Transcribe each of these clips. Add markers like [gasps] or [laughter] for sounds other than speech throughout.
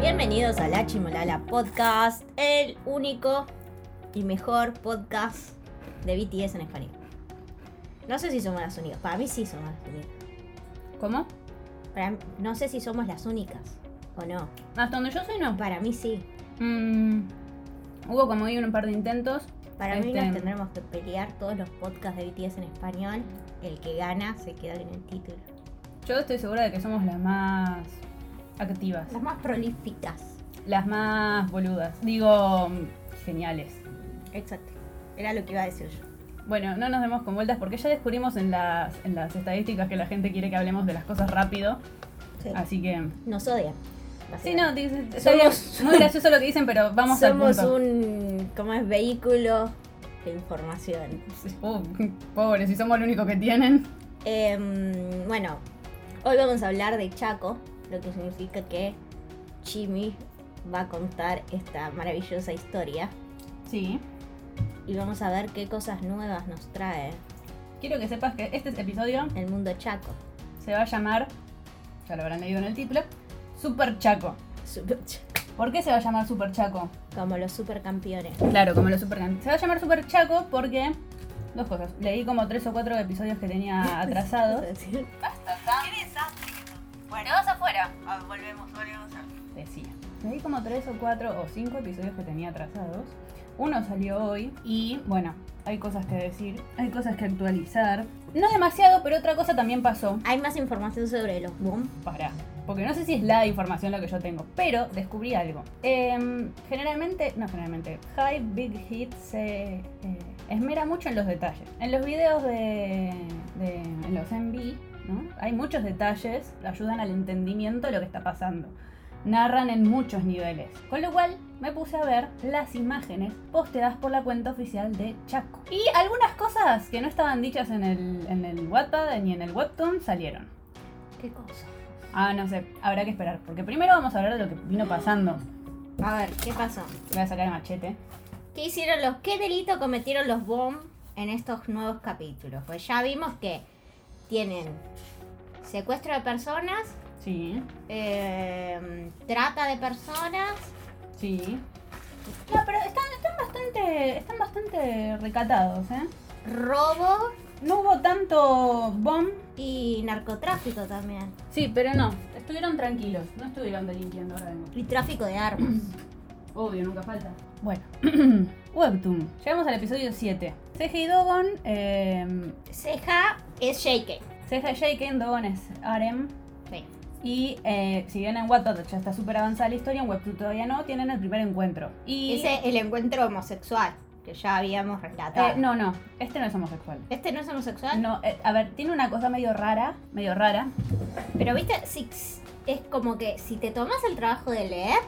Bienvenidos a La Chimolala Podcast, el único y mejor podcast de BTS en español. No sé si somos las únicas, para mí sí somos las únicas. ¿Cómo? Para- no sé si somos las únicas o no. Hasta donde yo sé, no. Para mí sí. Mm, hubo como ahí un par de intentos. Para mí Este- nos tendremos que pelear todos los podcasts de BTS en español. El que gana se queda en el título. Yo estoy segura de que somos las más activas, Las más prolíficas. las más boludas. Digo, geniales. Exacto. Era lo que iba a decir yo. Bueno, no nos demos con vueltas porque ya descubrimos en las, en las estadísticas que la gente quiere que hablemos de las cosas rápido. Sí. Así que. Nos odian. Sí, no, dice- Somos- muy gracioso lo que dicen, pero vamos al Somos punto. un como es vehículo de información. Uh, pobres, si somos lo único que tienen. Em, bueno, hoy vamos a hablar de Chaco, lo que significa que Chimi va a contar esta maravillosa historia Sí. y vamos a ver qué cosas nuevas nos trae Quiero que sepas que este episodio el mundo Chaco. se va a llamar, ya lo habrán leído en el título, Super Chaco. Super Chaco. ¿Por qué se va a llamar Super Chaco? Como los supercampeones. Claro, como los Super Se va a llamar Super Chaco porque. Dos cosas. Leí como tres o cuatro episodios que tenía [laughs] atrasados. Volvemos, volvemos. Decía. Leí como tres o cuatro o cinco episodios que tenía atrasados. Uno salió hoy y bueno, hay cosas que decir, hay cosas que actualizar. No demasiado, pero otra cosa también pasó. Hay más información sobre los boom. Para. Porque no sé si es la información lo que yo tengo, pero descubrí algo. Em, generalmente, no generalmente, High Big Hit se eh, esmera mucho en los detalles. En los videos de, de en los MV, ¿no? Hay muchos detalles, ayudan al entendimiento de lo que está pasando. Narran en muchos niveles. Con lo cual me puse a ver las imágenes posteadas por la cuenta oficial de Chaco. Y algunas cosas que no estaban dichas en el, en el Wattpad ni en el Webtoon salieron. ¿Qué cosa? Ah, no sé, habrá que esperar. Porque primero vamos a hablar de lo que vino pasando. A ver, ¿qué pasó? Voy a sacar el machete. ¿Qué hicieron los, qué delito cometieron los BOM en estos nuevos capítulos? Pues ya vimos que tienen secuestro de personas, Sí, eh, trata de personas, sí. No, pero están, están bastante. Están bastante recatados, ¿eh? robo No hubo tanto bomb. y narcotráfico también. Sí, pero no. Estuvieron tranquilos. No estuvieron delinquiendo ahora mismo. Y tráfico de armas. [clears throat] Obvio, nunca falta. Bueno. [clears throat] Webtoon. Llegamos al episodio 7. Seiji y Dogon. Eh, Ceja es Shake. Seja es Shaken, Dogon es Arem. Sí. Y eh, si bien en Wattpad ya está súper avanzada la historia, en Webtoon todavía no, tienen el primer encuentro. Y Ese es el encuentro homosexual que ya habíamos relatado. eh, no, no, este no es homosexual. Este no es homosexual, No, eh, a ver, tiene una cosa medio rara, medio rara. pero viste, si, es como que si te tomas el trabajo de leer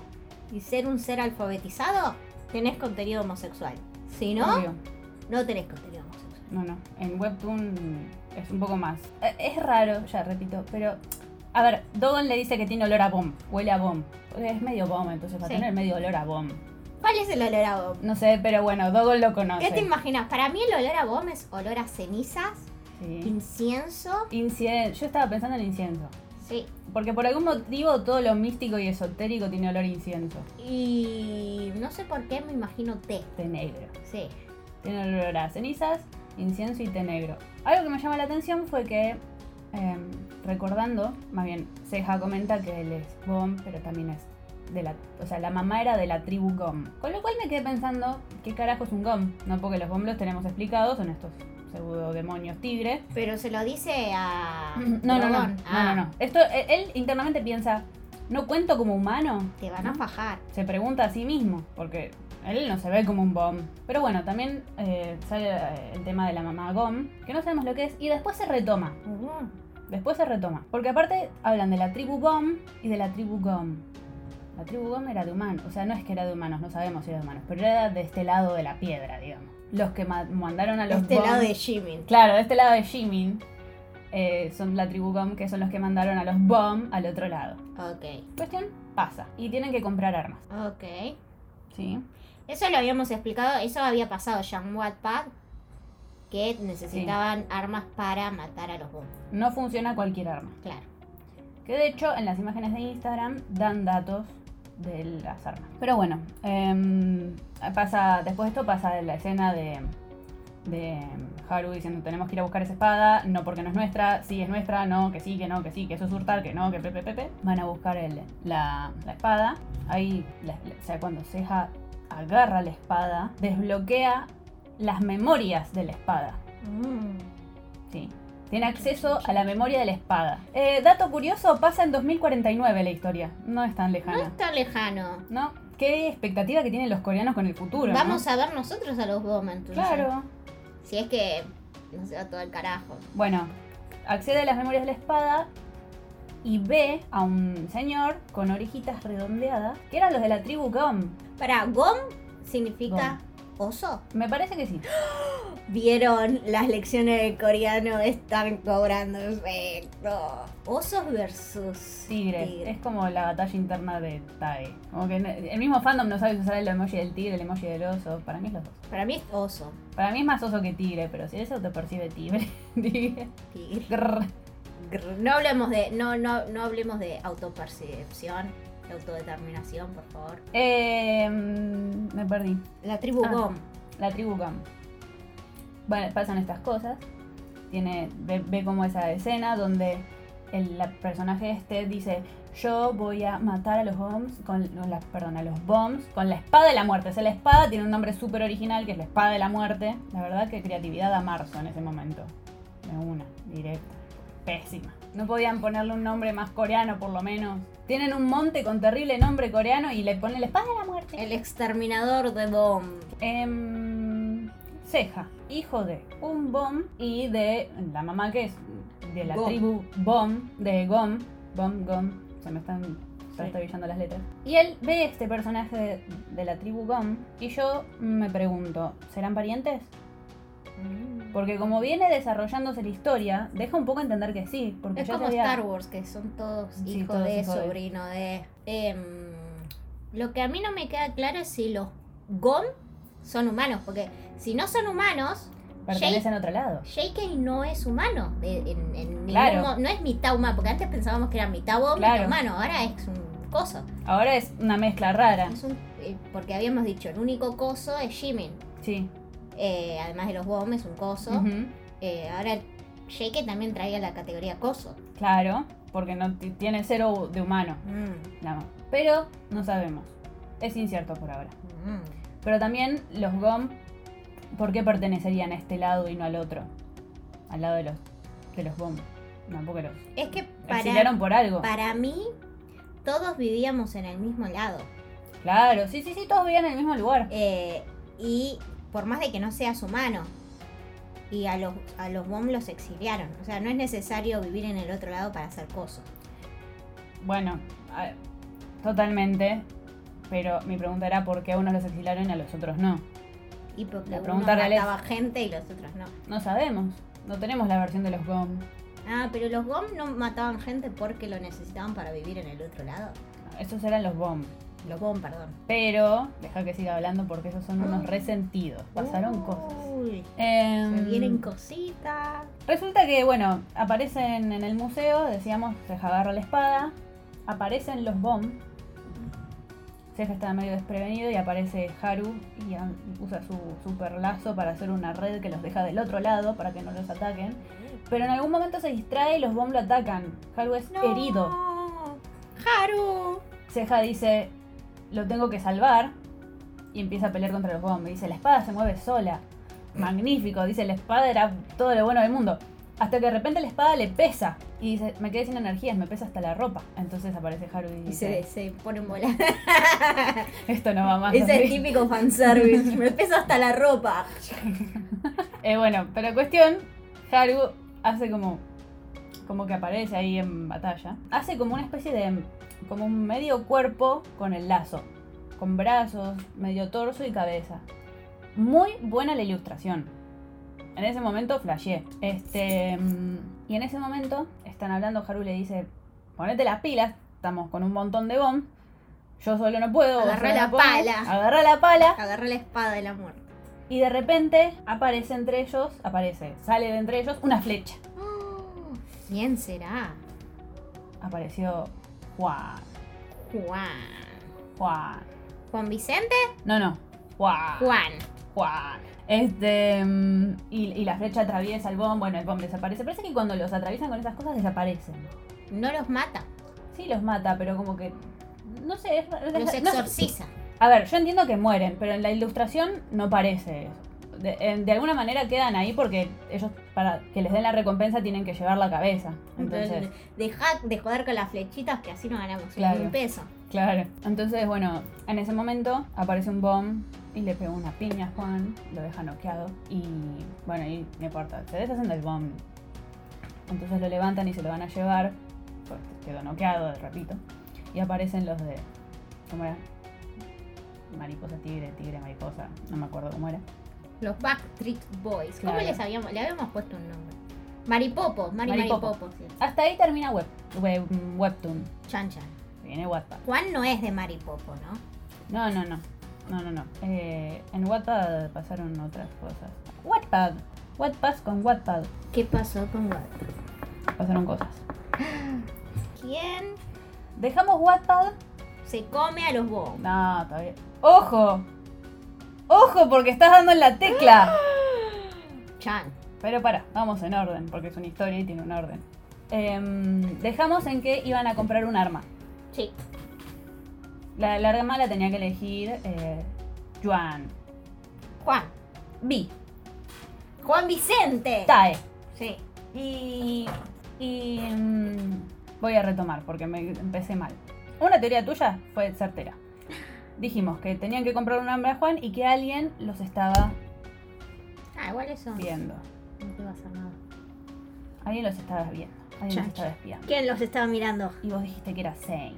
y ser un ser alfabetizado, tenés contenido homosexual. Si no, Obvio. no tenés contenido homosexual. No, no, en Webtoon es un poco más. Eh, Es raro, ya repito, pero... A ver, Dogon le dice que tiene olor a bomb, huele a bomb. Es medio bomb, entonces va a tener medio olor a bomb. ¿Cuál es el olor a bomb? No sé, pero bueno, Dogon lo conoce. ¿Qué te imaginas? Para mí el olor a bomb es olor a cenizas, Sí. incienso. Incien- Yo estaba pensando en incienso. Sí. Porque por algún motivo todo lo místico y esotérico tiene olor a incienso. Y no sé por qué me imagino té. De negro. Sí. Tiene olor a cenizas, incienso y té negro. Algo que me llama la atención fue que, em, recordando, más bien, Ceja comenta que él es Gom, pero también es de la. O sea, la mamá era de la tribu Gom. Con lo cual me quedé pensando, ¿qué carajo es un Gom? No porque los Gom los tenemos explicados, son estos pseudo demonios tigre. Pero se lo dice a. [clears throat] No, no, no, no, Ah, no, no. Esto, eh, él internamente piensa, ¿no cuento como humano? Te van a fajar. se pregunta a sí mismo, porque él no se ve como un bomb. Pero bueno, también eh, sale eh, el tema de la mamá Gom, que no sabemos lo que es, y después se retoma. Después se retoma. Porque aparte hablan de la tribu Gom y de la tribu Gom. La tribu Gom era de humanos, o sea, no es que era de humanos, no sabemos si era de humanos, pero era de este lado de la piedra, digamos. Los que ma- mandaron a los este lado de Jimin. Claro, de este lado de Jimin. eh, son la tribu Gom, que son los que mandaron a los Bom al otro lado. Ok. Cuestión, pasa. Y tienen que comprar armas. Ok. ¿Sí? Eso lo habíamos explicado, eso había pasado ya en Wattpad, que necesitaban armas para matar a los bombos. No funciona cualquier arma. Claro. Que de hecho en las imágenes de Instagram dan datos de las armas. Pero bueno, em, pasa, después de esto pasa la escena de, de Haru diciendo tenemos que ir a buscar esa espada, no porque no es nuestra, sí es nuestra, no, que sí, que no, que sí, que eso es hurtar, que no, que pepe, pepe. Van a buscar el, la, la espada. Ahí, la- la- o sea, cuando Seja agarra la espada, desbloquea las memorias de la espada. Mm. Sí. Tiene acceso a la memoria de la espada. Eh, dato curioso, pasa en 2049 la historia. No es tan No lejana. es tan lejano. ¿No? Qué expectativa que tienen los coreanos con el futuro. Vamos a ver nosotros a los entonces. Claro. Si es que no se va todo el carajo. Bueno, accede a las memorias de la espada y ve a un señor con orejitas redondeadas, que eran los de la tribu Gom. Para, Gom significa oso. Me parece que sí. [gasps] Vieron las lecciones de coreano, están cobrando efecto. Osos versus Tigre. tigre. Es como la batalla interna de Tai. Como que el mismo fandom no sabe usar el emoji del tigre, el emoji del oso. Para mí es los dos. Para mí es oso. Para mí es más oso que tigre, pero si eso te percibe tigre. [laughs] tigre. Tigre. Grrr. Grr. No hablemos de, no, no, no hablemos de autopercepción, de autodeterminación, por favor. Eh, mm, me perdí. La tribu Ah. Gom. La tribu Gam. Bueno, pasan estas cosas. Tiene, ve, ve como esa escena donde el la personaje este dice yo voy a matar a los bombs con la, perdón, a los bombs con la espada de la muerte. O sea, la espada tiene un nombre súper original que es la espada de la muerte. La verdad que creatividad a marzo en ese momento. De una, directa. Pésima. No podían ponerle un nombre más coreano por lo menos. Tienen un monte con terrible nombre coreano y le ponen la espada de la muerte. El exterminador de Bomb. Em, Ceja, hijo de un Bom y de la mamá que es de la Gom. tribu Bom, de Gom, Bom, Gom, se me están trastabillando las letras. Y él ve este personaje de, de la tribu Gom y yo me pregunto, ¿serán parientes? Porque como viene desarrollándose la historia, deja un poco entender que sí, porque Es ya como había- Star Wars, que son todos Sí, hijo todos de, hijo sobrino de. Em, lo que a mí no me queda claro es si los Gom son humanos, porque si no son humanos, pertenecen a otro lado. JK no es humano. de- en, en ningún Claro. no es mitad humano, porque antes pensábamos que era mitad Bomb, Claro. mitad humano, ahora es un coso. Ahora es una mezcla rara. Es un- eh, porque habíamos dicho, el único coso es Jimin. Sí. Eh, además de los es un coso. Eh, ahora JK también traía la categoría coso. Claro, porque no tiene cero de humano. Mm, Pero no sabemos. Es incierto por ahora. mm. Pero también los GOM, ¿por qué pertenecerían a este lado y no al otro? Al lado de los, de los GOM. Porque los Es que para, por algo. para mí, todos vivíamos en el mismo lado. Claro, sí, sí, sí, todos vivían en el mismo lugar. Eh, y por más de que no seas humano, y a los, a los BOM los exiliaron. O sea, no es necesario vivir en el otro lado para hacer cosas. Bueno, totalmente. Pero mi pregunta era por qué a unos los exiliaron y a los otros no. Y porque La pregunta es- mataba gente y los otros no. No sabemos. No tenemos la versión de los GOM. Ah, pero los GOM no mataban gente porque lo necesitaban para vivir en el otro lado. Esos eran los GOM. Los BOM, perdón. Pero, deja que siga hablando porque esos son unos resentidos. Pasaron cosas. Em, se vienen cositas. Resulta que, bueno, aparecen en el museo, decíamos, Ceja agarra la espada, aparecen los Bomb. Ceja está medio desprevenido y aparece Haru y usa su super lazo para hacer una red que los deja del otro lado para que no los ataquen. Pero en algún momento se distrae y los Bomb lo atacan. Haru es No. herido. Haru. Ceja dice, lo tengo que salvar. Y empieza a pelear contra los bombs. Dice, la espada se mueve sola. Magnífico. Dice, la espada era todo lo bueno del mundo. Hasta que de repente la espada le pesa. Y dice, me quedé sin energías, me pesa hasta la ropa. Entonces aparece Haru y se, dice, se pone en bola. [laughs] esto no va más Ese así". es típico fanservice. Me pesa hasta la ropa. [laughs] Eh, bueno, pero cuestión, Haru hace como, como que aparece ahí en batalla. Hace como una especie de, como un medio cuerpo con el lazo. Con brazos, medio torso y cabeza. Muy buena la ilustración. En ese momento flashé. Este, y en ese momento están hablando, Haru le dice, ponete las pilas, estamos con un montón de bomb. Yo solo no puedo. Agarrá la no podés". pala. Agarrá la pala. Agarré la espada de la muerte. Y de repente aparece entre ellos, aparece, sale de entre ellos una flecha. ¿Quién será? apareció Juan. Juan. Juan. Juan Vicente. No, no. Juan. Juan. Juan. Este. mm, Y, y la flecha atraviesa el bomb. Bueno, el bomb desaparece. Parece que cuando los atraviesan con esas cosas desaparecen. No los mata. Sí, los mata, pero como que. No sé, es, Los no exorciza. A ver, yo entiendo que mueren, pero en la ilustración no parece eso. De, alguna manera quedan ahí porque ellos, para que les den la recompensa, tienen que llevar la cabeza. Entonces, Entonces, deja de joder con las flechitas que así no ganamos Claro. un peso. claro. Entonces, bueno, en ese momento aparece un bomb y le pega una piña a Juan, lo deja noqueado y, bueno, y no importa, se deshacen del bomb. Entonces lo levantan y se lo van a llevar, pues quedó noqueado, repito, y aparecen los de, ¿cómo era? Mariposa, tigre, tigre, mariposa, no me acuerdo cómo era. Los Backstreet Boys. ¿Cómo Claro. les habíamos, le habíamos puesto un nombre? Mari Maripopo. Maripopos. sí. Hasta ahí termina web, web Webtoon. Chan Chan. Viene Wattpad. Juan no es de Maripopo, ¿no? No, no, no. No, no, no. Eh, en Wattpad pasaron otras cosas. Wattpad. Wattpad con Wattpad. ¿Qué pasó con Wattpad? Pasaron cosas. ¿Quién Dejamos Wattpad. se come a los bobos? No, todavía. ¡Ojo! ¡Ojo! Porque estás dando en la tecla. [gasps] Chan. Pero para, vamos en orden, porque es una historia y tiene un orden. Em, dejamos en que iban a comprar un arma. Sí. La, la arma la tenía que elegir eh, Juan. Juan. Vi. Juan Vicente. Tae. Sí. Y, y mm, voy a retomar porque me empecé mal. Una teoría tuya fue certera. Dijimos que tenían que comprar un hambre a Juan y que alguien los estaba Ah, igual eso. viendo. No te va a hacer nada. Alguien los estaba viendo. Alguien Chan, los estaba espiando. ¿Quién los estaba mirando? Y vos dijiste que era Sein.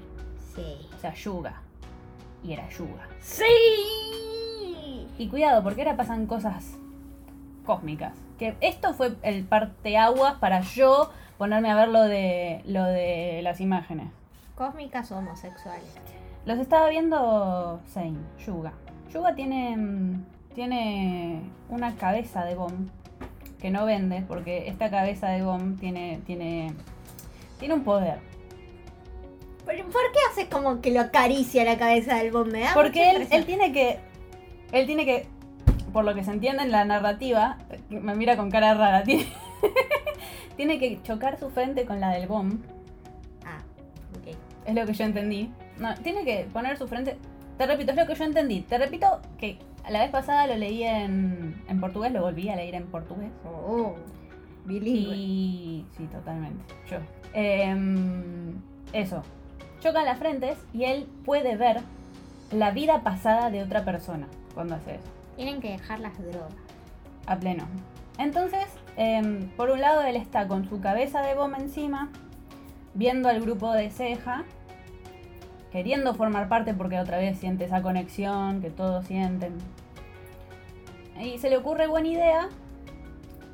Sí. O sea, Yuga. Y era Yuga. Sí. Y cuidado, porque ahora pasan cosas cósmicas. Que esto fue el parteaguas para yo ponerme a ver lo de, lo de las imágenes. Cósmicas o homosexuales. Los estaba viendo Sein, Yuga. Yuga tiene, mm, tiene una cabeza de bomb que no vende porque esta cabeza de bomb tiene, tiene, tiene un poder. ¿Pero por qué haces como que lo acaricia la cabeza del bomb? Me da Porque él, tiene que, él tiene que, por lo que se entiende en la narrativa, me mira con cara rara, [laughs] tiene, tiene que chocar su frente con la del bomb Ah, ok. Es lo que yo entendí. No, tiene que poner su frente. Te repito, es lo que yo entendí. Te repito que la vez pasada lo leí en, en portugués, lo volví a leer en portugués. Oh, bilingüe. Y. Sí, totalmente. Yo. Em, eso. Chocan las frentes y él puede ver la vida pasada de otra persona cuando hace eso. Tienen que dejar las drogas. A pleno. Entonces, em, por un lado, él está con su cabeza de bomba encima, viendo al grupo de ceja, queriendo formar parte porque otra vez siente esa conexión que todos sienten. Y se le ocurre buena idea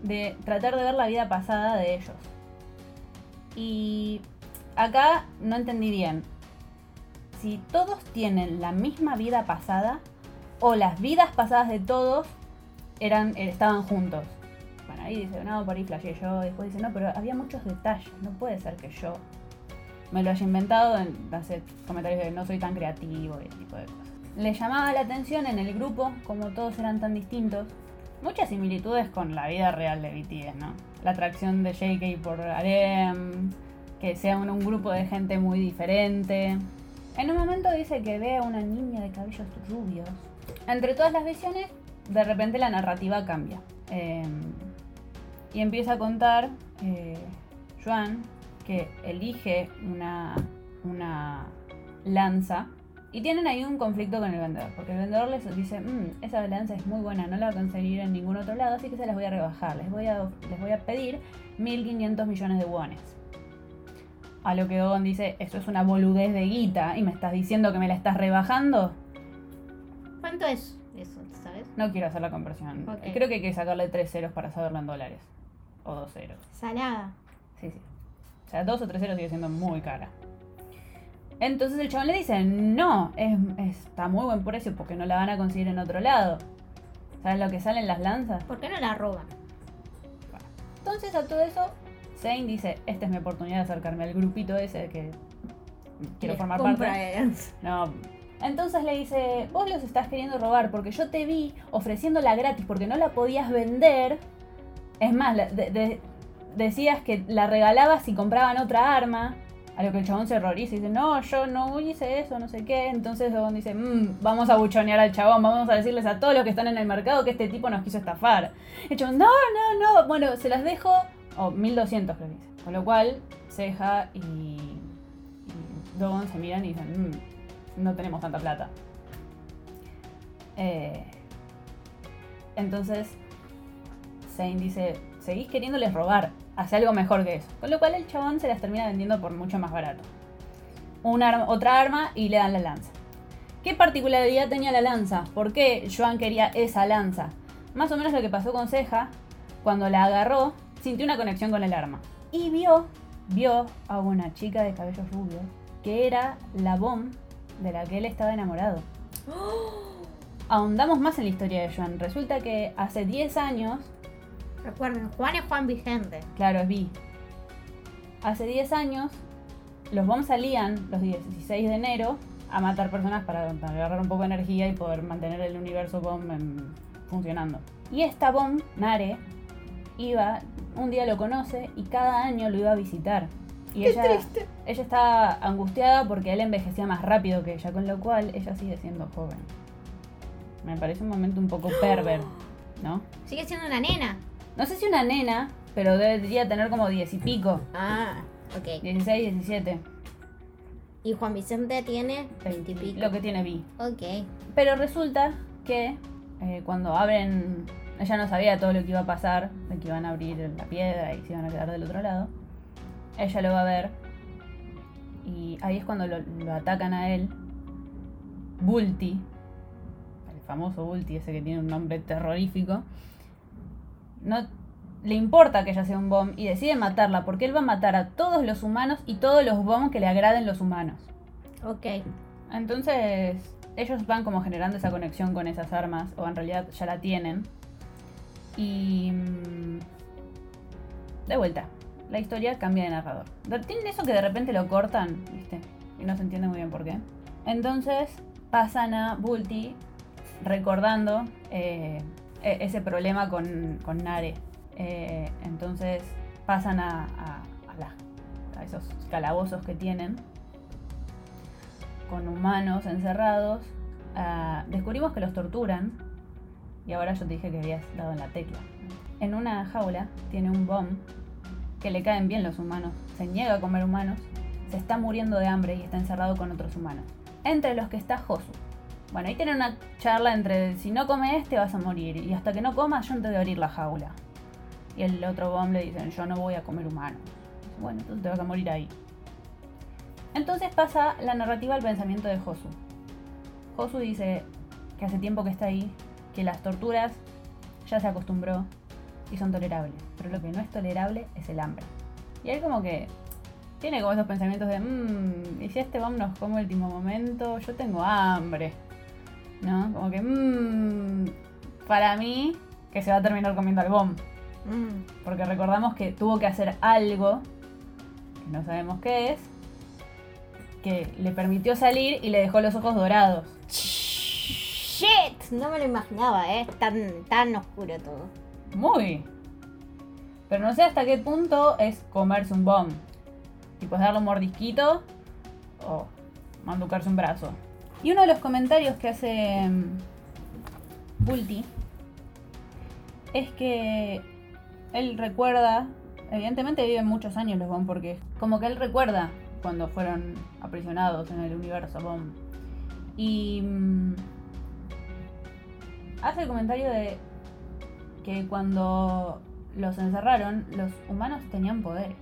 de tratar de ver la vida pasada de ellos. Y acá no entendí bien. Si todos tienen la misma vida pasada o las vidas pasadas de todos eran, eh, estaban juntos. Bueno, ahí dice, no, por ahí flasheé yo. Después dice, no, pero había muchos detalles. No puede ser que yo me lo haya inventado. En, hace comentarios de no soy tan creativo y ese tipo de cosas. Le llamaba la atención en el grupo, como todos eran tan distintos, muchas similitudes con la vida real de BTS, ¿no? La atracción de JK por Arem, que sea un, grupo de gente muy diferente. En un momento dice que ve a una niña de cabellos rubios. Entre todas las visiones, de repente la narrativa cambia. Eh, y empieza a contar eh, Joan que elige una, una lanza y tienen ahí un conflicto con el vendedor, porque el vendedor les dice, "Mm, esa lanza es muy buena, no la va a conseguir en ningún otro lado, así que se las voy a rebajar, les voy a, les voy a pedir 1.500 millones de wones. A lo que Ogon dice, eso es una boludez de guita y me estás diciendo que me la estás rebajando. ¿Cuánto es eso, sabes? No quiero hacer la conversión. Creo que hay que sacarle tres ceros para saberlo en dólares. O dos ceros. Salada. Sí, sí. O sea, dos o tres ceros sigue siendo muy cara. Entonces el chabón le dice, no, es, está muy buen precio porque no la van a conseguir en otro lado. ¿Sabes lo que salen las lanzas? ¿Por qué no la roban? Entonces a todo eso Zane dice, esta es mi oportunidad de acercarme al grupito ese que quiero Les formar parte. Aliens. No. Entonces le dice, vos los estás queriendo robar porque yo te vi ofreciéndola gratis porque no la podías vender. Es más, de- de- decías que la regalabas si compraban otra arma. A lo que el chabón se horroriza y dice, no, yo no hice eso, no sé qué. Entonces Dogon dice, "Mm, vamos a buchonear al chabón, vamos a decirles a todos los que están en el mercado que este tipo nos quiso estafar. El chabón, no, no, no. Bueno, se las dejo, o 1200 creo que dice. Con lo cual, Ceja y, y Dogon se miran y dicen, "Mm, no tenemos tanta plata. Eh, entonces, Zane dice, seguís queriéndoles robar, hace algo mejor que eso. Con lo cual el chabón se las termina vendiendo por mucho más barato. Un arma- otra arma y le dan la lanza. ¿Qué particularidad tenía la lanza? ¿Por qué Joan quería esa lanza? Más o menos lo que pasó con Ceja, cuando la agarró, sintió una conexión con el arma. Y vio, vio a una chica de cabellos rubios, que era la bomb de la que él estaba enamorado. [gasps] Ahondamos más en la historia de Joan. Resulta que hace 10 años Recuerden, Juan es Juan Vicente. Claro, es Vi. Hace 10 años, los bombs salían los 16 de enero a matar personas para, para agarrar un poco de energía y poder mantener el universo bomb en- funcionando. Y esta bomb, Nare, iba, un día lo conoce y cada año lo iba a visitar. Y ella, ella está angustiada porque él envejecía más rápido que ella, con lo cual ella sigue siendo joven. Me parece un momento un poco [gasps] perver, ¿no? Sigue siendo una nena. No sé si una nena, pero debería tener como 10 y pico. Ah, ok. 16, 17. Y Juan Vicente tiene 20 y pico. Lo que tiene Vi. Ok. Pero resulta que eh, cuando abren. Ella no sabía todo lo que iba a pasar, de que iban a abrir la piedra y se iban a quedar del otro lado. Ella lo va a ver. Y ahí es cuando lo, lo atacan a él. Bulti. El famoso Bulti, ese que tiene un nombre terrorífico. No le importa que ella sea un bomb y decide matarla porque él va a matar a todos los humanos y todos los bombs que le agraden los humanos. Ok. Entonces, ellos van como generando esa conexión con esas armas, o en realidad ya la tienen. Y. mm, De vuelta, la historia cambia de narrador. Tienen eso que de repente lo cortan, ¿viste? Y no se entiende muy bien por qué. Entonces, pasan a Bulti recordando eh, ese problema con, con Nare. Eh, entonces, pasan a, a esos calabozos que tienen con humanos encerrados. ah, descubrimos que los torturan. Y ahora yo te dije que habías dado en la tecla. En una jaula tiene un bomb que le caen bien los humanos. Se niega a comer humanos. Se está muriendo de hambre y está encerrado con otros humanos. Entre los que está Josu. Bueno, ahí tienen una charla entre si no come este vas a morir. Y hasta que no comas yo no te voy a abrir la jaula. Y el otro bomb le dicen yo no voy a comer humanos. Dice, Bueno, entonces te vas a morir ahí. Entonces pasa la narrativa al pensamiento de Josu. Josu dice que hace tiempo que está ahí, que las torturas ya se acostumbró y son tolerables. Pero lo que no es tolerable es el hambre. Y él como que tiene como esos pensamientos de, mmm, y si este bomb nos come último momento, yo tengo hambre. ¿No? Como que, mmm, para mí, que se va a terminar comiendo al bomb. Mm. Porque recordamos que tuvo que hacer algo, que no sabemos qué es, que le permitió salir y le dejó los ojos dorados. Shit. No me lo imaginaba, ¿eh? Tan, tan oscuro todo. Muy. Pero no sé hasta qué punto es comerse un bomb. Tipo, es darle un mordisquito o manducarse un brazo. Y uno de los comentarios que hace mm, Bulti es que él recuerda, evidentemente viven muchos años los bomb porque como que él recuerda cuando fueron aprisionados en el universo bomb. Y mm, hace el comentario de que cuando los encerraron, los humanos tenían poderes.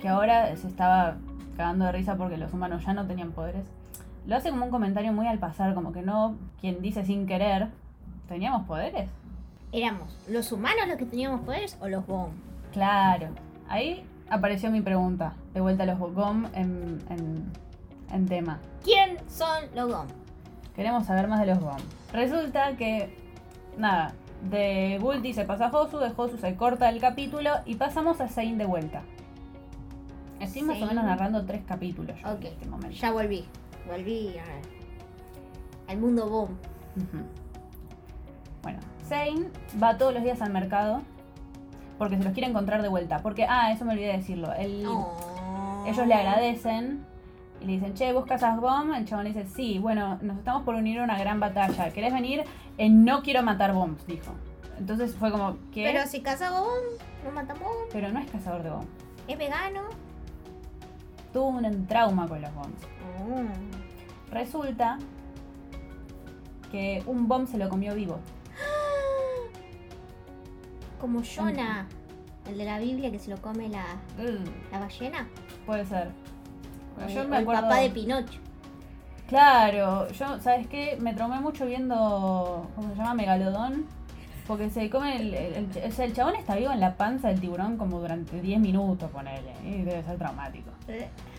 Que ahora se estaba cagando de risa porque los humanos ya no tenían poderes. Lo hace como un comentario muy al pasar, como que no, quien dice sin querer, ¿teníamos poderes? ¿Éramos los humanos los que teníamos poderes o los bomb? Claro. Ahí apareció mi pregunta, de vuelta a los GOM en, en, en tema. ¿Quién son los bomb? Queremos saber más de los GOM. Resulta que, nada, De Gulti se pasa a Josu, de Josu se corta el capítulo y pasamos a Zane de vuelta. Estoy más o menos narrando tres capítulos yo en este momento. ya volví. Volví a- al mundo boom. Bueno, Zane va todos los días al mercado porque se los quiere encontrar de vuelta. Porque, ah, eso me olvidé de decirlo. Él- Oh. Ellos le agradecen y le dicen, che, ¿buscas a Bomb? El chabón le dice, sí, bueno, nos estamos por unir a una gran batalla. ¿Querés venir? Eh, no quiero matar bombs, dijo. Entonces fue como, ¿qué? Pero si caza boom, no mata boom, Pero no es cazador de bombs. es vegano. Tuvo un trauma con los bombs. Oh. Resulta que un bomb se lo comió vivo. [gasps] Como Jonah, el de la Biblia que se lo come la, Ugh, la ballena. puede ser. O Yo el, me o el acuerdo- papá de Pinocho. Claro, yo, ¿sabes qué? Me traumé mucho viendo, ¿cómo se llama? Megalodón. Porque se come el, el, el- el chabón está vivo en la panza del tiburón como durante 10 minutos, ponele. Y debe ser traumático.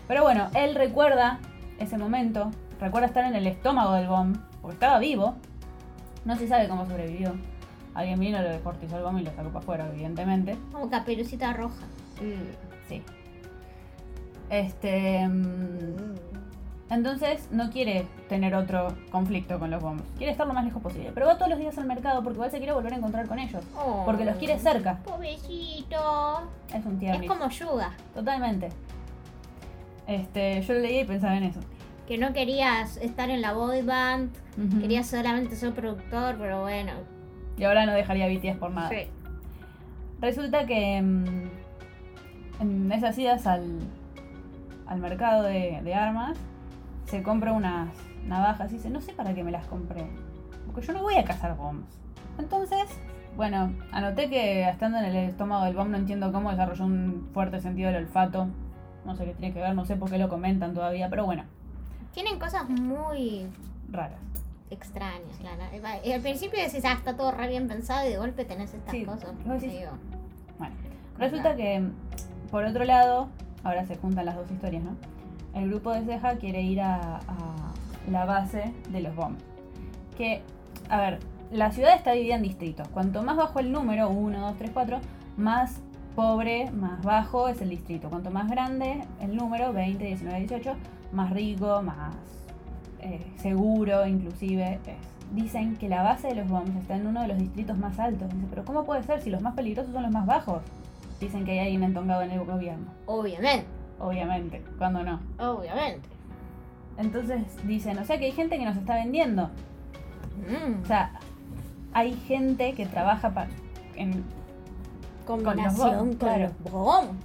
Pero bueno, él recuerda ese momento, recuerda estar en el estómago del bomb, porque estaba vivo. No se sabe cómo sobrevivió. Alguien vino, lo descortizó el bomb y lo sacó para afuera, evidentemente. Como caperucita roja. Sí. Este. mm, Entonces no quiere tener otro conflicto con los bombs. Quiere estar lo más lejos posible. Pero va todos los días al mercado porque igual se quiere volver a encontrar con ellos. Oh. Porque los quiere cerca. Pobrecito. Es un tierno. Es como Yuga, Totalmente. Este, yo lo leí y pensaba en eso. que no querías estar en la boy band, querías solamente ser productor, pero bueno. Y ahora no dejaría BTS por nada. Sí. Resulta que mm, en esas idas al, al mercado de, de armas se compra unas navajas y dice, no sé para qué me las compré, porque yo no voy a cazar bombs. Entonces, bueno, anoté que estando en el estómago del bomb no entiendo cómo desarrolló un fuerte sentido del olfato. No sé qué tiene que ver, no sé por qué lo comentan todavía, pero bueno, Tienen cosas muy raras. extrañas. la na- y al principio decís, ah, está todo re bien pensado y de golpe tenés estas Sí, cosas. medio- Bueno, resulta que, por otro lado, ahora se juntan las dos historias, ¿no? El grupo de Ceja quiere ir a, a la base de los bombs. Que, a ver, la ciudad está dividida en distritos. Cuanto más bajo el número, 1, 2, 3, 4, más pobre, más bajo es el distrito. Cuanto más grande el número, 20, 19, 18, más rico, más eh, seguro inclusive es. Dicen que la base de los bombs está en uno de los distritos más altos. Dice, pero ¿cómo puede ser si los más peligrosos son los más bajos? Dicen que hay alguien entongado en el gobierno. Obviamente, Obviamente, cuando no. obviamente. Entonces dicen, o sea que hay gente que nos está vendiendo. Mm. O sea, hay gente que trabaja pa- en... Combinación con claro. los bombs.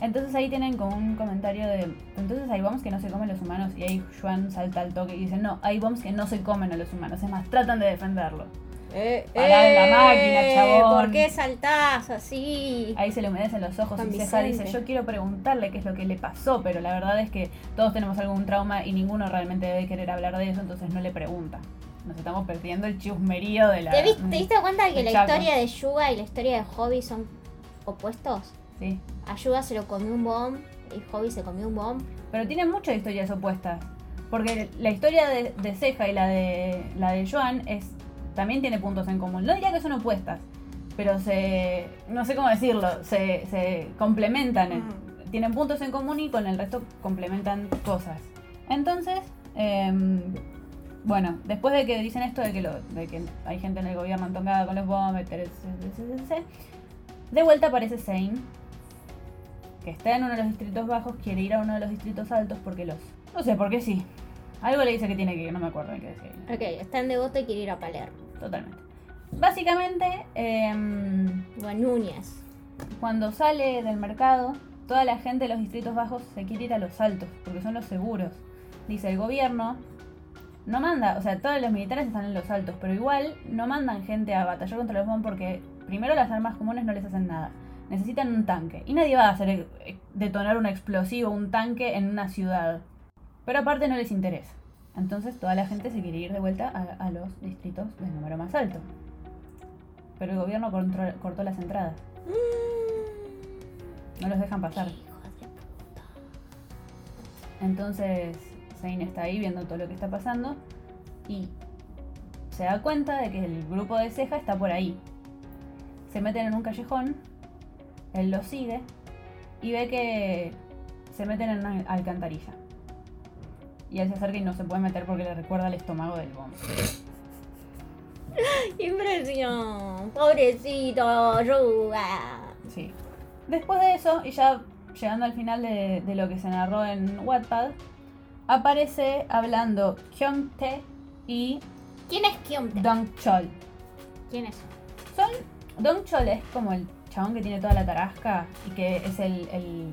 Entonces ahí tienen como un comentario de... Entonces hay bombs que no se comen los humanos y ahí Juan salta al toque y dice, no, hay bombs que no se comen a los humanos. Es más, tratan de defenderlo. Eh, Pará en la máquina, chabón. ¿Por qué saltás así? Ahí se le humedecen los ojos y Ceja dice, yo quiero preguntarle qué es lo que le pasó, pero la verdad es que todos tenemos algún trauma y ninguno realmente debe querer hablar de eso, entonces no le pregunta. Nos estamos perdiendo el chusmerío de la... ¿Te, te diste cuenta que de la Chaco. historia de Yuga y la historia de Hobby son opuestos? Sí. A Yuga se lo comió un bomb y Hobby se comió un bomb. Pero tienen muchas historias opuestas. Porque la historia de, de Ceja y la de la de Joan es también tiene puntos en común. No diría que son opuestas, pero se no sé cómo decirlo, se, se complementan. en- Tienen puntos en común y con el resto complementan cosas. Entonces, em, bueno, después de que dicen esto de que, lo, de que hay gente en el gobierno entongada con los bombs, etc, etc, etc, de vuelta aparece Zane, que está en uno de los distritos bajos, quiere ir a uno de los distritos altos porque los... No sé, porque sí. Algo le dice que tiene que ir, no me acuerdo en qué decía. Ok, está en devoto y quiere ir a Palermo. Totalmente. Básicamente, O Núñez. cuando sale del mercado, toda la gente de los distritos bajos se quiere ir a los altos, porque son los seguros. Dice el gobierno, no manda, o sea, todos los militares están en los altos, pero igual no mandan gente a batallar contra los bombs porque primero las armas comunes no les hacen nada. Necesitan un tanque. Y nadie va a hacer eh, detonar un explosivo, un tanque en una ciudad. Pero aparte no les interesa. Entonces toda la gente se quiere ir de vuelta a, a los distritos del número más alto. Pero el gobierno cortó las entradas. No los dejan pasar. Entonces Zane está ahí viendo todo lo que está pasando y se da cuenta de que el grupo de ceja está por ahí. Se meten en un callejón, él los sigue y ve que se meten en una alcantarilla. Y él se acerca y no se puede meter porque le recuerda el estómago del bomb. [laughs] Impresión. Pobrecito, ayuda. Sí. Después de eso, y ya llegando al final de, de lo que se narró en Wattpad, aparece hablando Hyung Tae y ¿Quién es Kyomte? Dong Chol. ¿Quién es? Son. Dong Chol es como el chabón que tiene toda la tarasca y que es el, el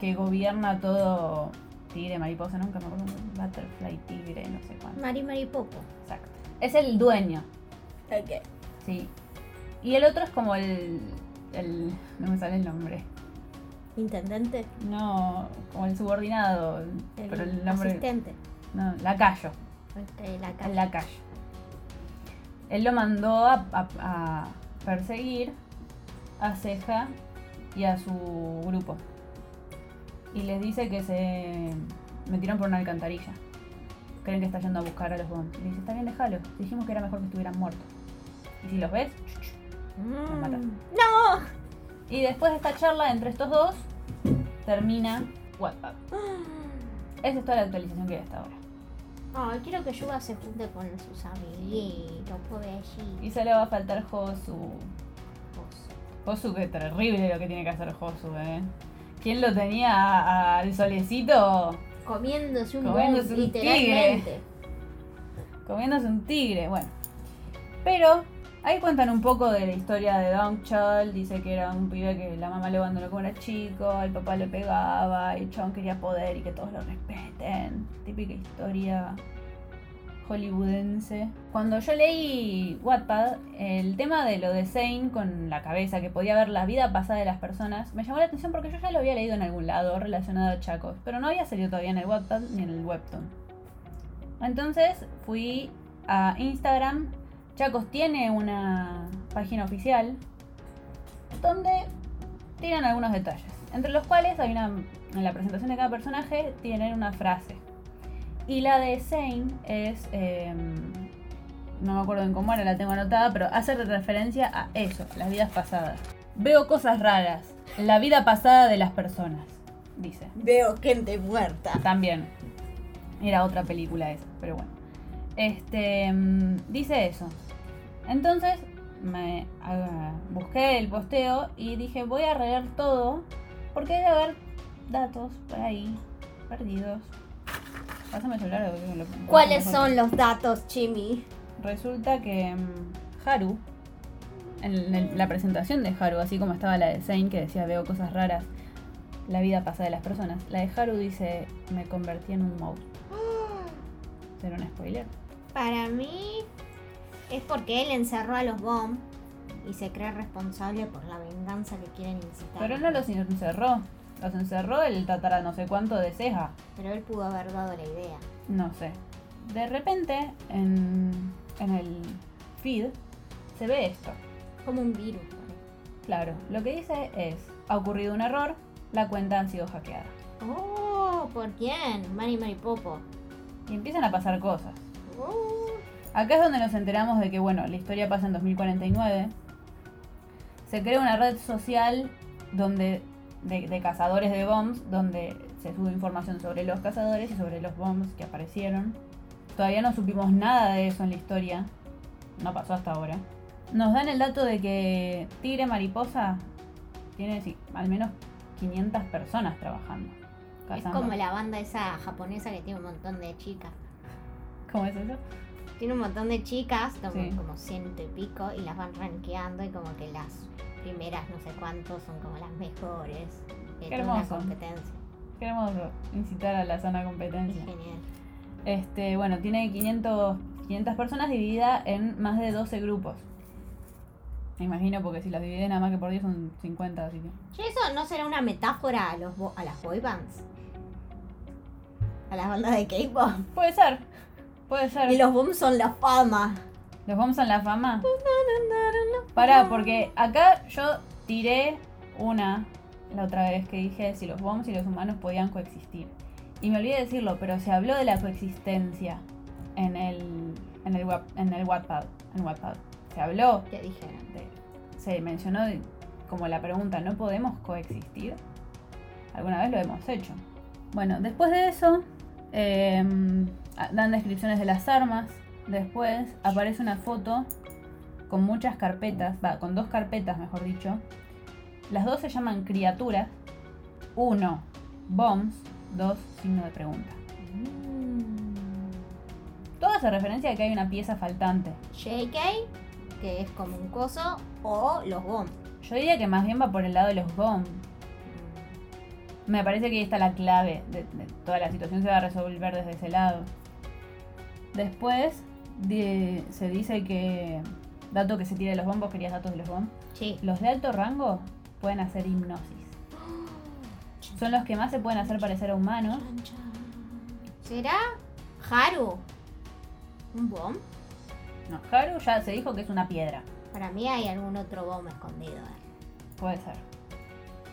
que gobierna todo. Tigre, mariposa, nunca me acuerdo. Butterfly, tigre, no sé cuánto. Mari Mari Popo. Exacto. Es el dueño, Ok. sí. Y el otro es como el. el no me sale el nombre. Intendente. No, como el subordinado. El pero el nombre. asistente. No, lacayo. Ok, la El lacayo. Él lo mandó a, a- a perseguir a Ceja y a su grupo. Y les dice que se metieron por una alcantarilla. Creen que está yendo a buscar a los bombs. Y le dice, está bien, déjalo. Dijimos que era mejor que estuvieran muertos. Y si los ves, Mm. mata. ¡No! Y después de esta charla entre estos dos, termina Wattpad. [gasps] Esa es toda la actualización que hay hasta ahora. Ay, quiero que Yuga se junte con sus amiguitos, pobrecito. Y solo va a faltar Josu. Josu, qué terrible lo que tiene que hacer Josu, eh. ¿Quién lo tenía al solecito Comiéndose un Comiéndose un literalmente. comiéndose un tigre? Bueno. Pero ahí cuentan un poco de la historia de Dong Chol. Dice que era un pibe que la mamá lo abandonó cuando era chico, el papá le pegaba, y chabón quería poder y que todos lo respeten. Típica historia hollywoodense. Cuando yo leí Wattpad, el tema de lo de Zane con la cabeza, que podía ver la vida pasada de las personas, me llamó la atención porque yo ya lo había leído en algún lado relacionado a Chacos, pero no había salido todavía en el Wattpad ni en el Webtoon. Entonces fui a Instagram. Chacos tiene una página oficial donde tiran algunos detalles, entre los cuales hay una en la presentación de cada personaje tienen una frase. Y la de Zane es. eh, no me acuerdo en cómo era, la tengo anotada, pero hace referencia a eso, las vidas pasadas. Veo cosas raras, la vida pasada de las personas, dice. Veo gente muerta. También. Era otra película esa, pero bueno. Este. mm, Dice eso. Entonces me ah, busqué el posteo y dije voy a releer todo porque debe haber datos por ahí perdidos. Pásame el celular. o lo- lo- ¿Cuáles lo- son los datos, Chimi? Resulta que mm, Haru, en, en la presentación de Haru, así como estaba la de Zane que decía veo cosas raras, la vida pasada de las personas, la de Haru dice me convertí en un monstruo. [gasps] ¿Será un spoiler? Para mí es porque él encerró a los Bomb y se cree responsable por la venganza que quieren incitar. Pero él no los encerró. Los encerró el tatara no sé cuánto de ceja. Pero él pudo haber dado la idea. No sé. De repente, en, en el feed, se ve esto. Como un virus. Claro, lo que dice es, ha ocurrido un error, la cuenta ha sido hackeada. Oh, ¿por quién? Mari Mari Popo. Y empiezan a pasar cosas. Oh, Acá es donde nos enteramos de que, bueno, la historia pasa en 2049. Se crea una red social donde de, de cazadores de bombs, donde se sube información sobre los cazadores y sobre los bombs que aparecieron. Todavía no supimos nada de eso en la historia. No pasó hasta ahora. Nos dan el dato de que Tigre Mariposa tiene sí, al menos 500 personas trabajando. es como la banda esa japonesa que tiene un montón de chicas. ¿Cómo es eso? Tiene un montón de chicas, como, Sí. como ciento y pico, y las van rankeando y como que las primeras no sé cuántos son como las mejores. de Qué toda hermoso. competencia. Queremos incitar a la sana Es competencia. genial. Este, bueno, tiene 500, 500 personas dividida en más de 12 grupos. Me imagino porque si las dividen nada más que por 10 son 50, así que... Che, ¿Eso no será una metáfora a, los bo- a las boy bands? A las bandas de K-pop. Puede ser, puede ser. Y los boom son la fama. ¿Los vamos a la fama? Pará, porque acá yo tiré una la otra vez que dije si los bombs y los humanos podían coexistir. Y me olvidé de decirlo, pero se habló de la coexistencia en el, en el, web- en el Wattpad, en Wattpad. Se habló ¿Qué dijeron? de se mencionó como la pregunta, ¿no podemos coexistir? Alguna vez lo hemos hecho. Bueno, después de eso, em, dan descripciones de las armas. Después aparece una foto con muchas carpetas, va, con dos carpetas, mejor dicho. Las dos se llaman criaturas. Uno, bombs. Dos, signo de pregunta. Mm. Todo hace referencia a que hay una pieza faltante. JK, que es como un coso, o los bombs. Yo diría que más bien va por el lado de los bombs. Me parece que ahí está la clave de, de toda la situación se va a resolver desde ese lado. Después de- se dice que dato que se tira de los bombos, querías datos de los bombos. Sí. Los de alto rango pueden hacer hipnosis. Son los que más se pueden hacer parecer a humanos. ¿Será Haru? ¿Un bomb? No, Haru ya se dijo que es una piedra. Para mí hay algún otro bomb escondido. Puede ser.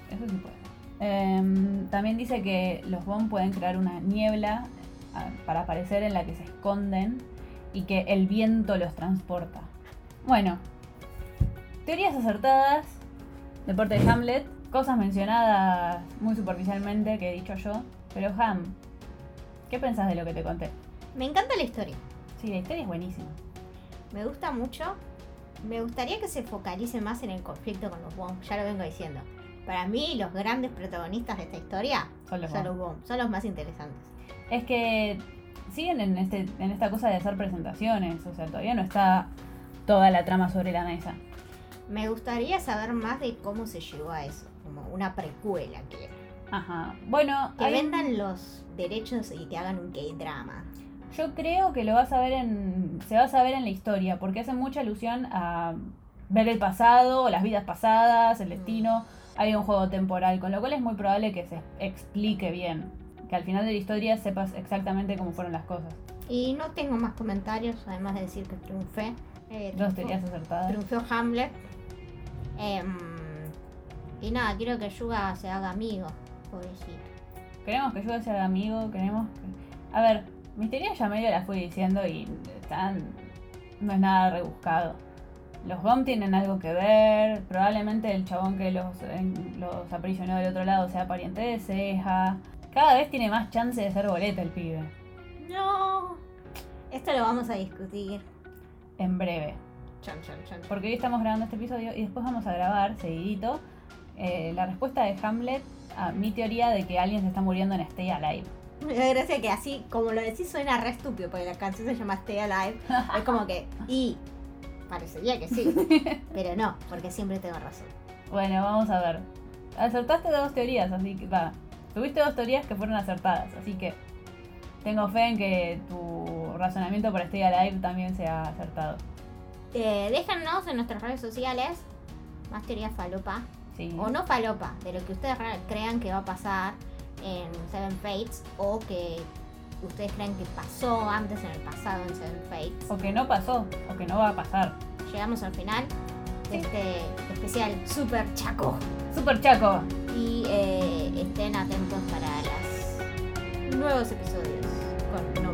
Eso sí puede. Em, también dice que los bomb pueden crear una niebla para aparecer en la que se esconden y que el viento los transporta. Bueno, teorías acertadas de parte de Hamlet, cosas mencionadas muy superficialmente que he dicho yo, pero Ham, ¿qué pensás de lo que te conté? Me encanta la historia. Sí, la historia es buenísima. Me gusta mucho. Me gustaría que se focalice más en el conflicto con los bombs. Ya lo vengo diciendo. Para mí, los grandes protagonistas de esta historia Son los son los bombs. Son los más interesantes. Es que siguen en, este, en esta cosa de hacer presentaciones, o sea, todavía no está toda la trama sobre la mesa. Me gustaría saber más de cómo se llegó a eso. Como una precuela que Ajá. Bueno, Que hay- vendan los derechos y que hagan un K-drama. yo creo que lo vas a ver en. se va a saber en la historia, porque hace mucha alusión a ver el pasado, las vidas pasadas, el destino. Hay un juego temporal, con lo cual es muy probable que se explique bien. Que al final de la historia sepas exactamente cómo fueron las cosas. Y no tengo más comentarios, además de decir que triunfé. Eh, Dos triunfó- teorías acertadas. Triunfó Hamlet. Em, y nada, quiero que Yuga se haga amigo. Pobrecito. Queremos que Yuga sea amigo, queremos que... A ver, mis teorías ya medio las fui diciendo y están... no es nada rebuscado. Los Bomb tienen algo que ver, probablemente el chabón que los, en- los aprisionó del otro lado sea pariente de Ceja. Cada vez tiene más chance de ser boleta el pibe. No. Esto lo vamos a discutir. En breve. Chan, chan, chan. Porque hoy estamos grabando este episodio y después vamos a grabar, seguidito, eh, la respuesta de Hamlet a mi teoría de que alguien se está muriendo en Stay Alive. Me da gracia que así, como lo decís, suena re estúpido, porque la canción se llama Stay Alive. es como que, y parecería que sí, [laughs] pero no, porque siempre tengo razón. Bueno, vamos a ver. Acertaste dos teorías, así que va. Tuviste dos teorías que fueron acertadas, así que tengo fe en que tu razonamiento para Stay Alive también sea acertado. Eh, déjanos en nuestras redes sociales más teorías falopa, Sí. o no falopa, de lo que ustedes re- crean que va a pasar en Seven Fates, o que ustedes creen que pasó antes en el pasado en Seven Fates. O que no pasó, o que no va a pasar. Llegamos al final de este especial Super Chaco. Super Chaco. Y eh, estén atentos para los nuevos episodios con